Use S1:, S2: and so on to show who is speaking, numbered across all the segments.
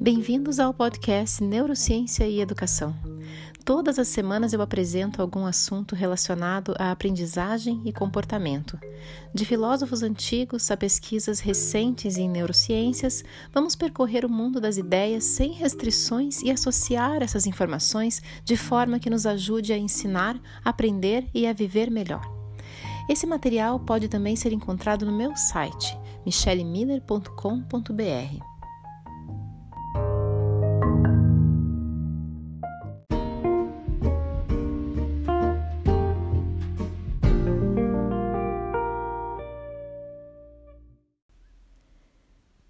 S1: Bem-vindos ao podcast Neurociência e Educação. Todas as semanas eu apresento algum assunto relacionado à aprendizagem e comportamento. De filósofos antigos a pesquisas recentes em neurociências, vamos percorrer o mundo das ideias sem restrições e associar essas informações de forma que nos ajude a ensinar, aprender e a viver melhor. Esse material pode também ser encontrado no meu site michelemiller.com.br.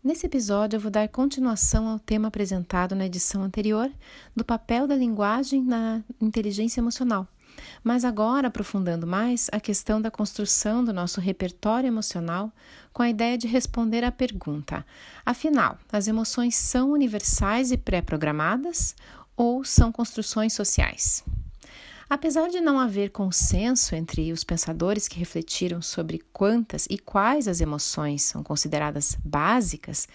S1: Nesse episódio, eu vou dar continuação ao tema apresentado na edição anterior do papel da linguagem na inteligência emocional, mas agora aprofundando mais a questão da construção do nosso repertório emocional com a ideia de responder à pergunta: afinal, as emoções são universais e pré-programadas ou são construções sociais? Apesar de não haver consenso entre os pensadores que refletiram sobre quantas e quais as emoções são consideradas básicas,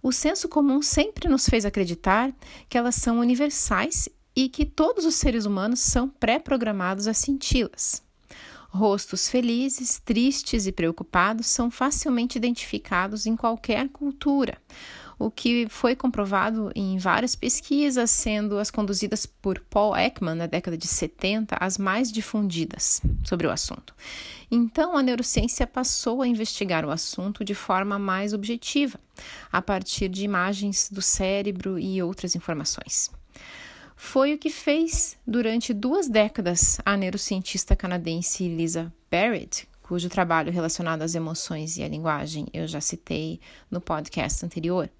S1: o senso comum sempre nos fez acreditar que elas são universais e que todos os seres humanos são pré-programados a senti-las. Rostos felizes, tristes e preocupados são facilmente identificados em qualquer cultura, o que foi comprovado em várias pesquisas, sendo as conduzidas por Paul Ekman na década de 70 as mais difundidas sobre o assunto. Então, a neurociência passou a investigar o assunto de forma mais objetiva, a partir de imagens do cérebro e outras informações. Foi o que fez durante duas décadas a neurocientista canadense Lisa Barrett, cujo trabalho relacionado às emoções e à linguagem eu já citei no podcast anterior.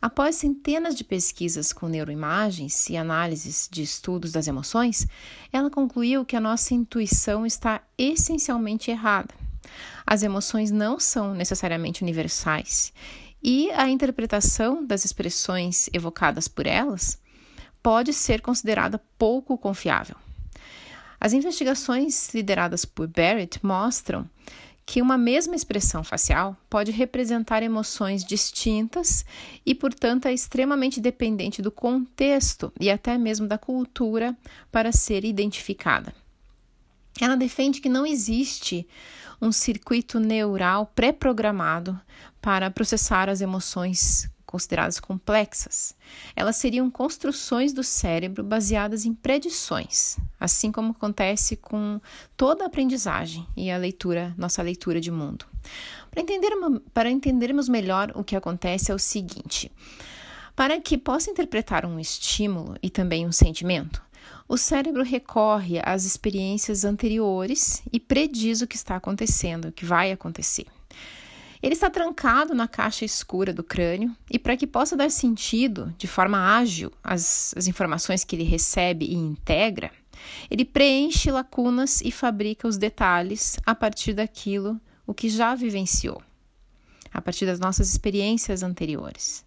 S1: Após centenas de pesquisas com neuroimagens e análises de estudos das emoções, ela concluiu que a nossa intuição está essencialmente errada. As emoções não são necessariamente universais e a interpretação das expressões evocadas por elas pode ser considerada pouco confiável. As investigações lideradas por Barrett mostram que uma mesma expressão facial pode representar emoções distintas e, portanto, é extremamente dependente do contexto e até mesmo da cultura para ser identificada. Ela defende que não existe um circuito neural pré-programado para processar as emoções consideradas complexas. Elas seriam construções do cérebro baseadas em predições, assim como acontece com toda a aprendizagem e a leitura, nossa leitura de mundo. Para, entender, para entendermos melhor o que acontece é o seguinte: para que possa interpretar um estímulo e também um sentimento, o cérebro recorre às experiências anteriores e prediz o que está acontecendo, o que vai acontecer. Ele está trancado na caixa escura do crânio e, para que possa dar sentido de forma ágil às, às informações que ele recebe e integra, ele preenche lacunas e fabrica os detalhes a partir daquilo o que já vivenciou, a partir das nossas experiências anteriores.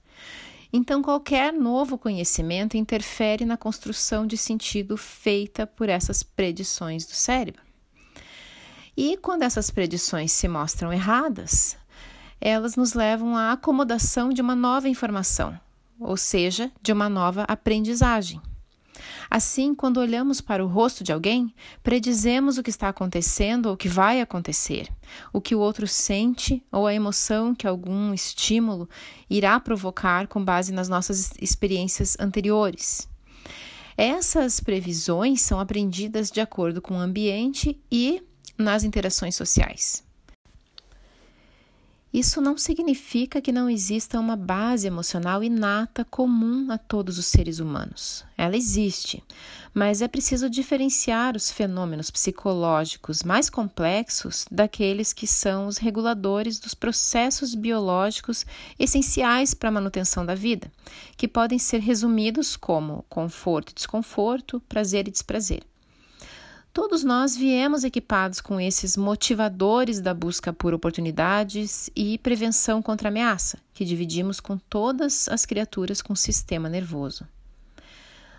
S1: Então, qualquer novo conhecimento interfere na construção de sentido feita por essas predições do cérebro. E quando essas predições se mostram erradas, elas nos levam à acomodação de uma nova informação, ou seja, de uma nova aprendizagem. Assim, quando olhamos para o rosto de alguém, predizemos o que está acontecendo ou o que vai acontecer, o que o outro sente ou a emoção que algum estímulo irá provocar com base nas nossas experiências anteriores. Essas previsões são aprendidas de acordo com o ambiente e nas interações sociais. Isso não significa que não exista uma base emocional inata comum a todos os seres humanos. Ela existe, mas é preciso diferenciar os fenômenos psicológicos mais complexos daqueles que são os reguladores dos processos biológicos essenciais para a manutenção da vida, que podem ser resumidos como conforto e desconforto, prazer e desprazer. Todos nós viemos equipados com esses motivadores da busca por oportunidades e prevenção contra ameaça, que dividimos com todas as criaturas com sistema nervoso.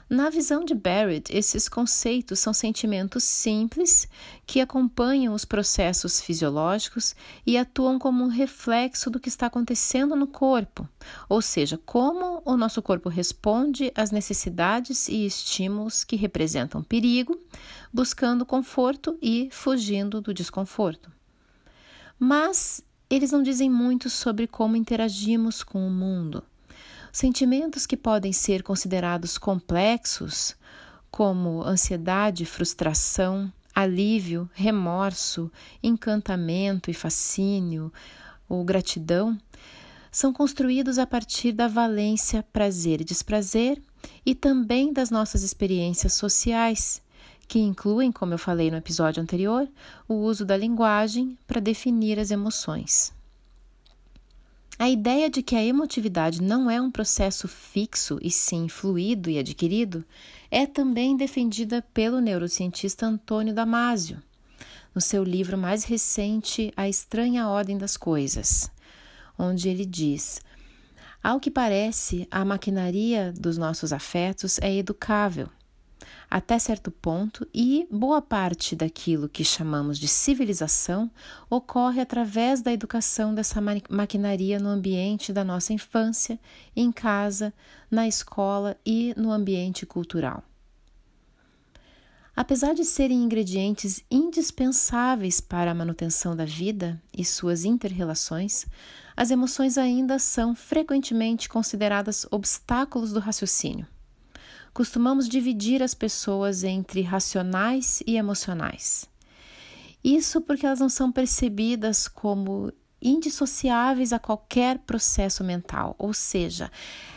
S1: Na visão de Barrett, esses conceitos são sentimentos simples que acompanham os processos fisiológicos e atuam como um reflexo do que está acontecendo no corpo, ou seja, como o nosso corpo responde às necessidades e estímulos que representam perigo, buscando conforto e fugindo do desconforto. Mas eles não dizem muito sobre como interagimos com o mundo. Sentimentos que podem ser considerados complexos, como ansiedade, frustração, alívio, remorso, encantamento e fascínio ou gratidão, são construídos a partir da valência prazer e desprazer e também das nossas experiências sociais, que incluem, como eu falei no episódio anterior, o uso da linguagem para definir as emoções. A ideia de que a emotividade não é um processo fixo e sim fluido e adquirido é também defendida pelo neurocientista Antônio Damasio, no seu livro mais recente A Estranha Ordem das Coisas, onde ele diz: Ao que parece, a maquinaria dos nossos afetos é educável até certo ponto, e boa parte daquilo que chamamos de civilização ocorre através da educação dessa maquinaria no ambiente da nossa infância, em casa, na escola e no ambiente cultural. Apesar de serem ingredientes indispensáveis para a manutenção da vida e suas interrelações, as emoções ainda são frequentemente consideradas obstáculos do raciocínio costumamos dividir as pessoas entre racionais e emocionais. Isso porque elas não são percebidas como indissociáveis a qualquer processo mental, ou seja,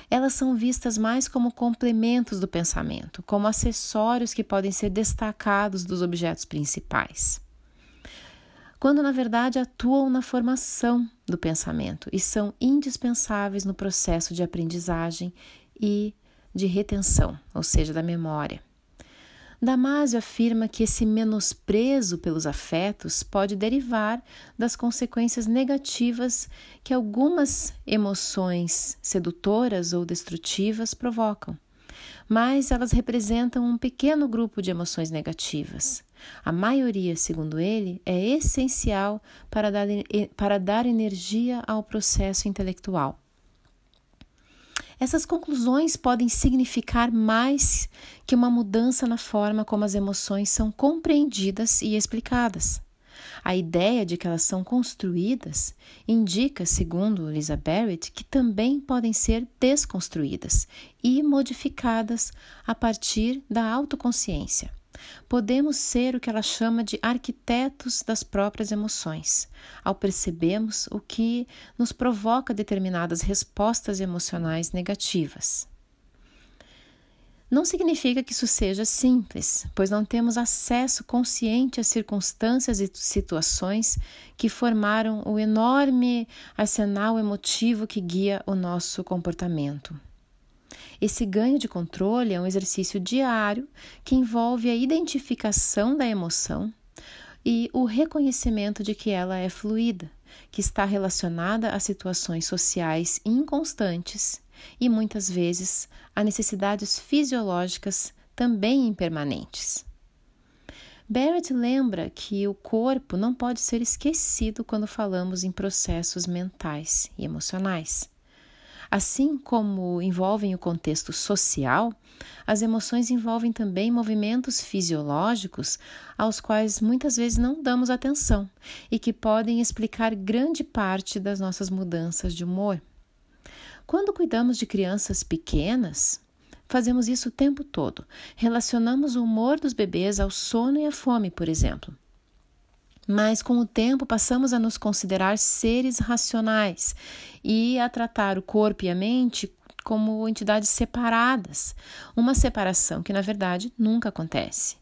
S1: elas são vistas mais como complementos do pensamento, como acessórios que podem ser destacados dos objetos principais. Quando na verdade atuam na formação do pensamento e são indispensáveis no processo de aprendizagem e de retenção, ou seja, da memória. Damásio afirma que esse menosprezo pelos afetos pode derivar das consequências negativas que algumas emoções sedutoras ou destrutivas provocam, mas elas representam um pequeno grupo de emoções negativas. A maioria, segundo ele, é essencial para dar, para dar energia ao processo intelectual. Essas conclusões podem significar mais que uma mudança na forma como as emoções são compreendidas e explicadas. A ideia de que elas são construídas indica, segundo Lisa Barrett, que também podem ser desconstruídas e modificadas a partir da autoconsciência. Podemos ser o que ela chama de arquitetos das próprias emoções, ao percebermos o que nos provoca determinadas respostas emocionais negativas. Não significa que isso seja simples, pois não temos acesso consciente às circunstâncias e situações que formaram o enorme arsenal emotivo que guia o nosso comportamento. Esse ganho de controle é um exercício diário que envolve a identificação da emoção e o reconhecimento de que ela é fluida, que está relacionada a situações sociais inconstantes e muitas vezes a necessidades fisiológicas também impermanentes. Barrett lembra que o corpo não pode ser esquecido quando falamos em processos mentais e emocionais. Assim como envolvem o contexto social, as emoções envolvem também movimentos fisiológicos aos quais muitas vezes não damos atenção e que podem explicar grande parte das nossas mudanças de humor. Quando cuidamos de crianças pequenas, fazemos isso o tempo todo. Relacionamos o humor dos bebês ao sono e à fome, por exemplo. Mas com o tempo passamos a nos considerar seres racionais e a tratar o corpo e a mente como entidades separadas, uma separação que na verdade nunca acontece.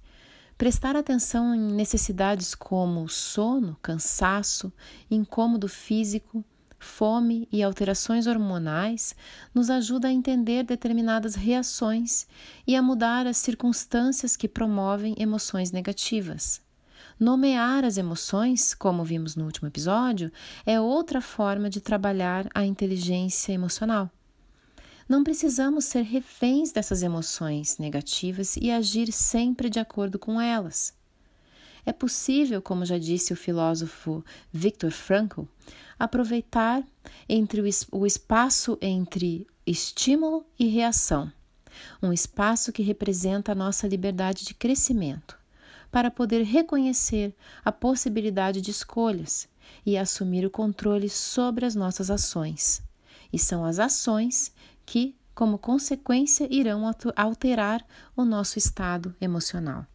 S1: Prestar atenção em necessidades como sono, cansaço, incômodo físico, fome e alterações hormonais nos ajuda a entender determinadas reações e a mudar as circunstâncias que promovem emoções negativas. Nomear as emoções, como vimos no último episódio, é outra forma de trabalhar a inteligência emocional. Não precisamos ser reféns dessas emoções negativas e agir sempre de acordo com elas. É possível, como já disse o filósofo Viktor Frankl, aproveitar entre o espaço entre estímulo e reação, um espaço que representa a nossa liberdade de crescimento, para poder reconhecer a possibilidade de escolhas e assumir o controle sobre as nossas ações. E são as ações que, como consequência, irão alterar o nosso estado emocional.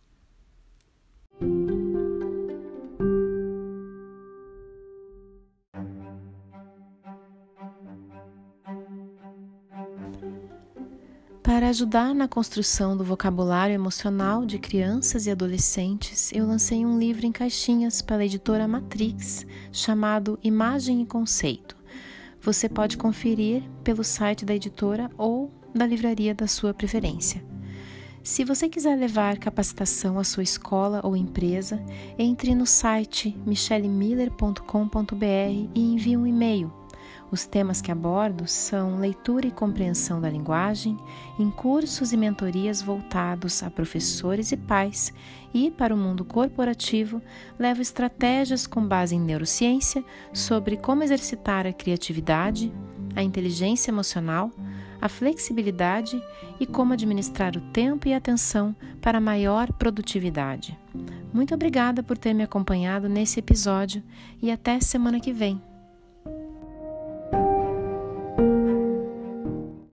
S1: Para ajudar na construção do vocabulário emocional de crianças e adolescentes, eu lancei um livro em caixinhas pela editora Matrix chamado Imagem e Conceito. Você pode conferir pelo site da editora ou da livraria da sua preferência. Se você quiser levar capacitação à sua escola ou empresa, entre no site michellemiller.com.br e envie um e-mail. Os temas que abordo são leitura e compreensão da linguagem, em cursos e mentorias voltados a professores e pais, e, para o mundo corporativo, levo estratégias com base em neurociência sobre como exercitar a criatividade, a inteligência emocional, a flexibilidade e como administrar o tempo e a atenção para maior produtividade. Muito obrigada por ter me acompanhado nesse episódio e até semana que vem.